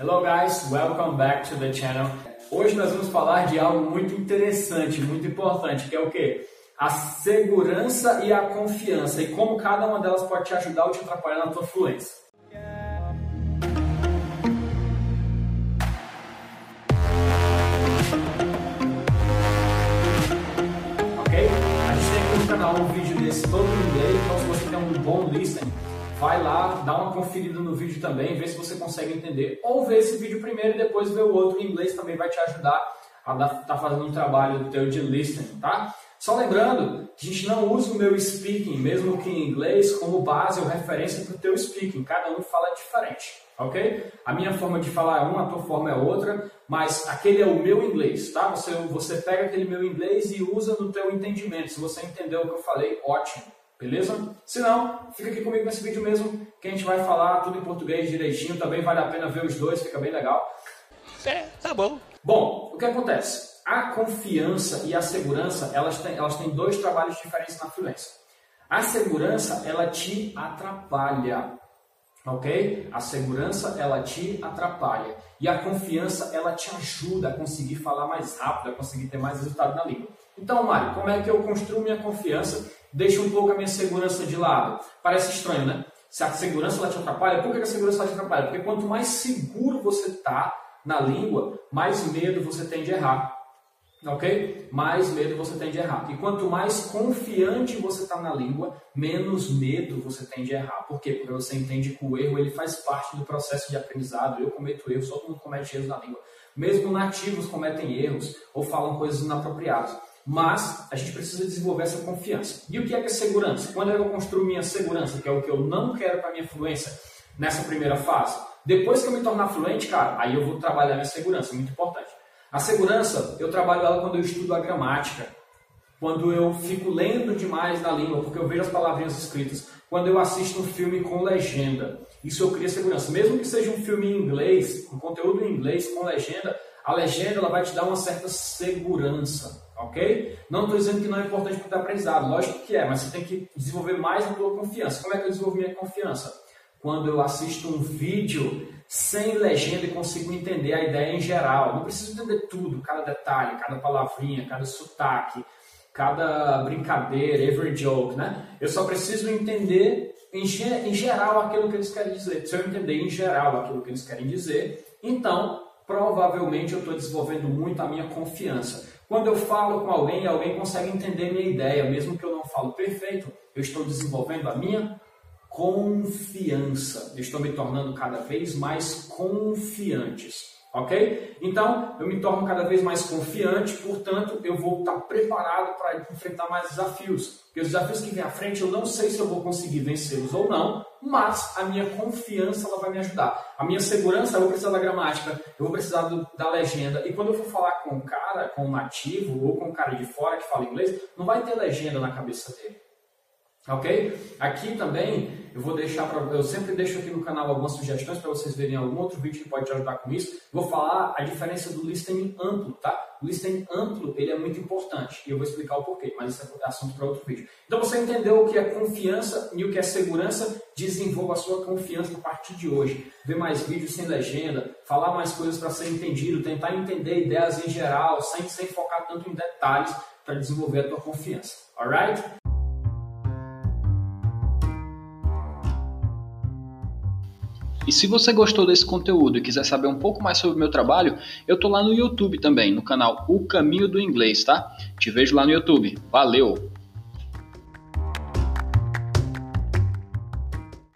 Hello guys, welcome back to the channel. Hoje nós vamos falar de algo muito interessante, muito importante, que é o que? A segurança e a confiança e como cada uma delas pode te ajudar ou te atrapalhar na tua fluência. Ok? A gente tem aqui no canal um vídeo desse todo em inglês, então se você tem um bom listening, vai lá, dá uma conferida no vídeo também, vê se você consegue entender. Ou vê esse vídeo primeiro e depois vê o outro em inglês, também vai te ajudar a estar tá fazendo um trabalho teu de listening, tá? Só lembrando a gente não usa o meu speaking, mesmo que em inglês, como base ou referência para o teu speaking. Cada um fala diferente, ok? A minha forma de falar é uma, a tua forma é outra, mas aquele é o meu inglês, tá? Você, você pega aquele meu inglês e usa no teu entendimento. Se você entendeu o que eu falei, ótimo. Beleza? Se não, fica aqui comigo nesse vídeo mesmo, que a gente vai falar tudo em português direitinho. Também vale a pena ver os dois, fica bem legal. É, tá bom. Bom, o que acontece? A confiança e a segurança, elas têm, elas têm dois trabalhos diferentes na fluência. A segurança, ela te atrapalha, ok? A segurança, ela te atrapalha. E a confiança, ela te ajuda a conseguir falar mais rápido, a conseguir ter mais resultado na língua. Então, Mário, como é que eu construo minha confiança deixa um pouco a minha segurança de lado. Parece estranho, né? Se a segurança ela te atrapalha, por que a segurança ela te atrapalha? Porque quanto mais seguro você está na língua, mais medo você tem de errar. Ok? Mais medo você tem de errar. E quanto mais confiante você está na língua, menos medo você tem de errar. Por quê? Porque você entende que o erro ele faz parte do processo de aprendizado. Eu cometo erros, todo mundo comete erros na língua. Mesmo nativos cometem erros ou falam coisas inapropriadas. Mas a gente precisa desenvolver essa confiança. E o que é que é segurança? Quando eu construo minha segurança, que é o que eu não quero para minha fluência nessa primeira fase, depois que eu me tornar fluente, cara, aí eu vou trabalhar minha segurança, muito importante. A segurança, eu trabalho ela quando eu estudo a gramática, quando eu fico lendo demais na língua, porque eu vejo as palavrinhas escritas, quando eu assisto um filme com legenda. Isso eu crio segurança. Mesmo que seja um filme em inglês, um conteúdo em inglês com legenda, a legenda ela vai te dar uma certa segurança ok? Não estou dizendo que não é importante para o aprendizado, lógico que é, mas você tem que desenvolver mais a tua confiança. Como é que eu desenvolvo minha confiança? Quando eu assisto um vídeo sem legenda e consigo entender a ideia em geral. Não preciso entender tudo, cada detalhe, cada palavrinha, cada sotaque, cada brincadeira, every joke, né? Eu só preciso entender em, em geral aquilo que eles querem dizer. Se eu entender em geral aquilo que eles querem dizer, então provavelmente eu estou desenvolvendo muito a minha confiança. Quando eu falo com alguém, alguém consegue entender minha ideia, mesmo que eu não falo perfeito, eu estou desenvolvendo a minha confiança. Eu estou me tornando cada vez mais confiantes. Ok? Então, eu me torno cada vez mais confiante, portanto, eu vou estar preparado para enfrentar mais desafios. Porque os desafios que vêm à frente, eu não sei se eu vou conseguir vencê-los ou não, mas a minha confiança ela vai me ajudar. A minha segurança, eu vou precisar da gramática, eu vou precisar do, da legenda. E quando eu for falar com um cara, com um nativo ou com um cara de fora que fala inglês, não vai ter legenda na cabeça dele. Ok? Aqui também eu vou deixar para eu sempre deixo aqui no canal algumas sugestões para vocês verem algum outro vídeo que pode te ajudar com isso. Vou falar a diferença do listening amplo, tá? O listening amplo ele é muito importante e eu vou explicar o porquê, mas isso é assunto para outro vídeo. Então você entendeu o que é confiança e o que é segurança? Desenvolva a sua confiança a partir de hoje. Ver mais vídeos sem legenda, falar mais coisas para ser entendido, tentar entender ideias em geral, sem, sem focar tanto em detalhes para desenvolver a tua confiança. Alright? E se você gostou desse conteúdo e quiser saber um pouco mais sobre o meu trabalho, eu tô lá no YouTube também, no canal O Caminho do Inglês, tá? Te vejo lá no YouTube. Valeu!